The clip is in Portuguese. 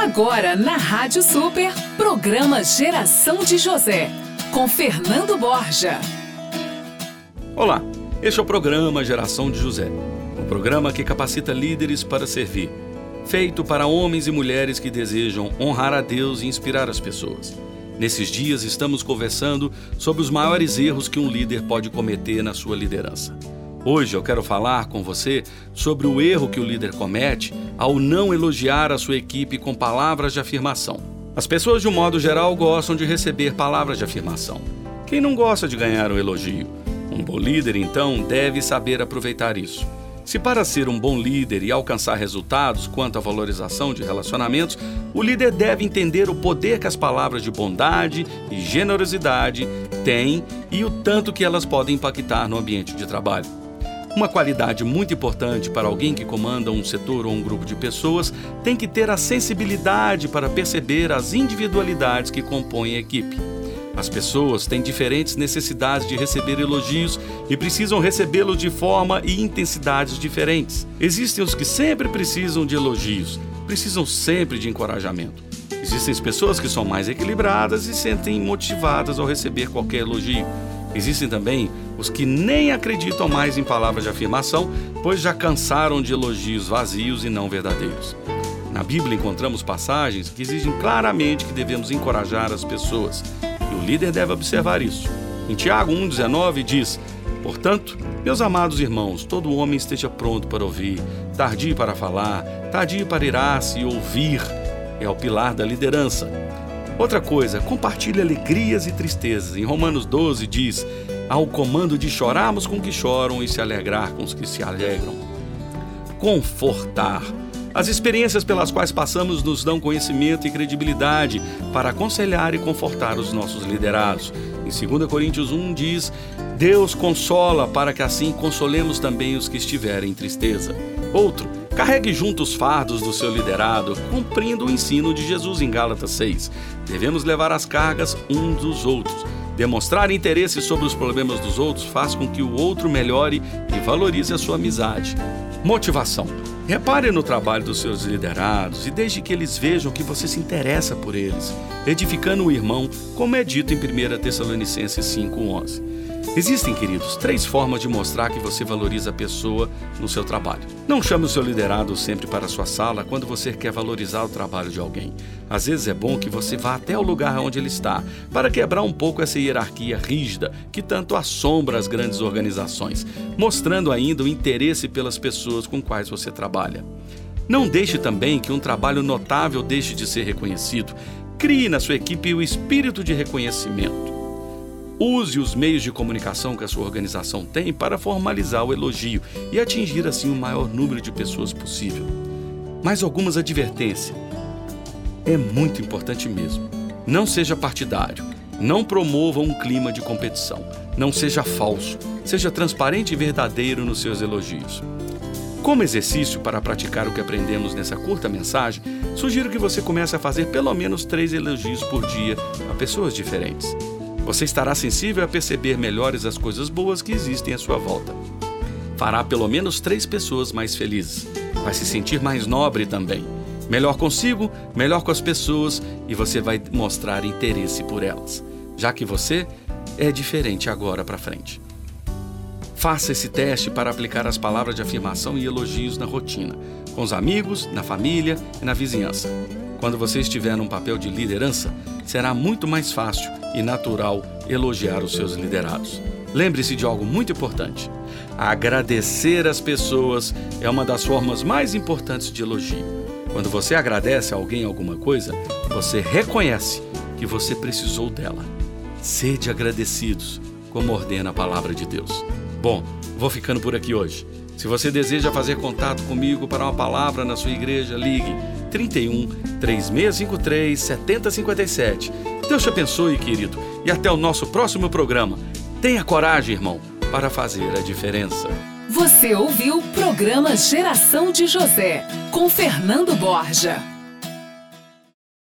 Agora na Rádio Super, programa Geração de José, com Fernando Borja. Olá, este é o programa Geração de José, um programa que capacita líderes para servir, feito para homens e mulheres que desejam honrar a Deus e inspirar as pessoas. Nesses dias estamos conversando sobre os maiores erros que um líder pode cometer na sua liderança. Hoje eu quero falar com você sobre o erro que o líder comete ao não elogiar a sua equipe com palavras de afirmação. As pessoas, de um modo geral, gostam de receber palavras de afirmação. Quem não gosta de ganhar um elogio? Um bom líder, então, deve saber aproveitar isso. Se para ser um bom líder e alcançar resultados quanto à valorização de relacionamentos, o líder deve entender o poder que as palavras de bondade e generosidade têm e o tanto que elas podem impactar no ambiente de trabalho. Uma qualidade muito importante para alguém que comanda um setor ou um grupo de pessoas tem que ter a sensibilidade para perceber as individualidades que compõem a equipe. As pessoas têm diferentes necessidades de receber elogios e precisam recebê-los de forma e intensidades diferentes. Existem os que sempre precisam de elogios, precisam sempre de encorajamento. Existem pessoas que são mais equilibradas e sentem motivadas ao receber qualquer elogio. Existem também os que nem acreditam mais em palavras de afirmação, pois já cansaram de elogios vazios e não verdadeiros. Na Bíblia encontramos passagens que exigem claramente que devemos encorajar as pessoas, e o líder deve observar isso. Em Tiago 1,19 diz: Portanto, meus amados irmãos, todo homem esteja pronto para ouvir, tardio para falar, tardio para irar-se e ouvir. É o pilar da liderança. Outra coisa, compartilhe alegrias e tristezas. Em Romanos 12 diz: ao comando de chorarmos com que choram e se alegrar com os que se alegram. Confortar. As experiências pelas quais passamos nos dão conhecimento e credibilidade para aconselhar e confortar os nossos liderados. Em 2 Coríntios 1 diz: Deus consola para que assim consolemos também os que estiverem em tristeza. Outro, carregue junto os fardos do seu liderado, cumprindo o ensino de Jesus em Gálatas 6. Devemos levar as cargas uns dos outros Demonstrar interesse sobre os problemas dos outros faz com que o outro melhore e valorize a sua amizade. Motivação. Repare no trabalho dos seus liderados e deixe que eles vejam que você se interessa por eles, edificando o irmão, como é dito em 1 Tessalonicenses 5,11. Existem, queridos, três formas de mostrar que você valoriza a pessoa no seu trabalho. Não chame o seu liderado sempre para a sua sala quando você quer valorizar o trabalho de alguém. Às vezes é bom que você vá até o lugar onde ele está, para quebrar um pouco essa hierarquia rígida que tanto assombra as grandes organizações, mostrando ainda o interesse pelas pessoas com quais você trabalha. Não deixe também que um trabalho notável deixe de ser reconhecido. Crie na sua equipe o espírito de reconhecimento. Use os meios de comunicação que a sua organização tem para formalizar o elogio e atingir assim o maior número de pessoas possível. Mais algumas advertências. É muito importante mesmo. Não seja partidário. Não promova um clima de competição. Não seja falso. Seja transparente e verdadeiro nos seus elogios. Como exercício para praticar o que aprendemos nessa curta mensagem, sugiro que você comece a fazer pelo menos três elogios por dia a pessoas diferentes. Você estará sensível a perceber melhores as coisas boas que existem à sua volta. Fará pelo menos três pessoas mais felizes. Vai se sentir mais nobre também. Melhor consigo, melhor com as pessoas e você vai mostrar interesse por elas, já que você é diferente agora para frente. Faça esse teste para aplicar as palavras de afirmação e elogios na rotina, com os amigos, na família e na vizinhança. Quando você estiver num papel de liderança, será muito mais fácil e natural elogiar os seus liderados. Lembre-se de algo muito importante: agradecer as pessoas é uma das formas mais importantes de elogio. Quando você agradece a alguém alguma coisa, você reconhece que você precisou dela. Sede agradecidos, como ordena a palavra de Deus. Bom, vou ficando por aqui hoje. Se você deseja fazer contato comigo para uma palavra na sua igreja, ligue 31 3653 7057. Deus te abençoe, querido, e até o nosso próximo programa. Tenha coragem, irmão, para fazer a diferença. Você ouviu o programa Geração de José, com Fernando Borja.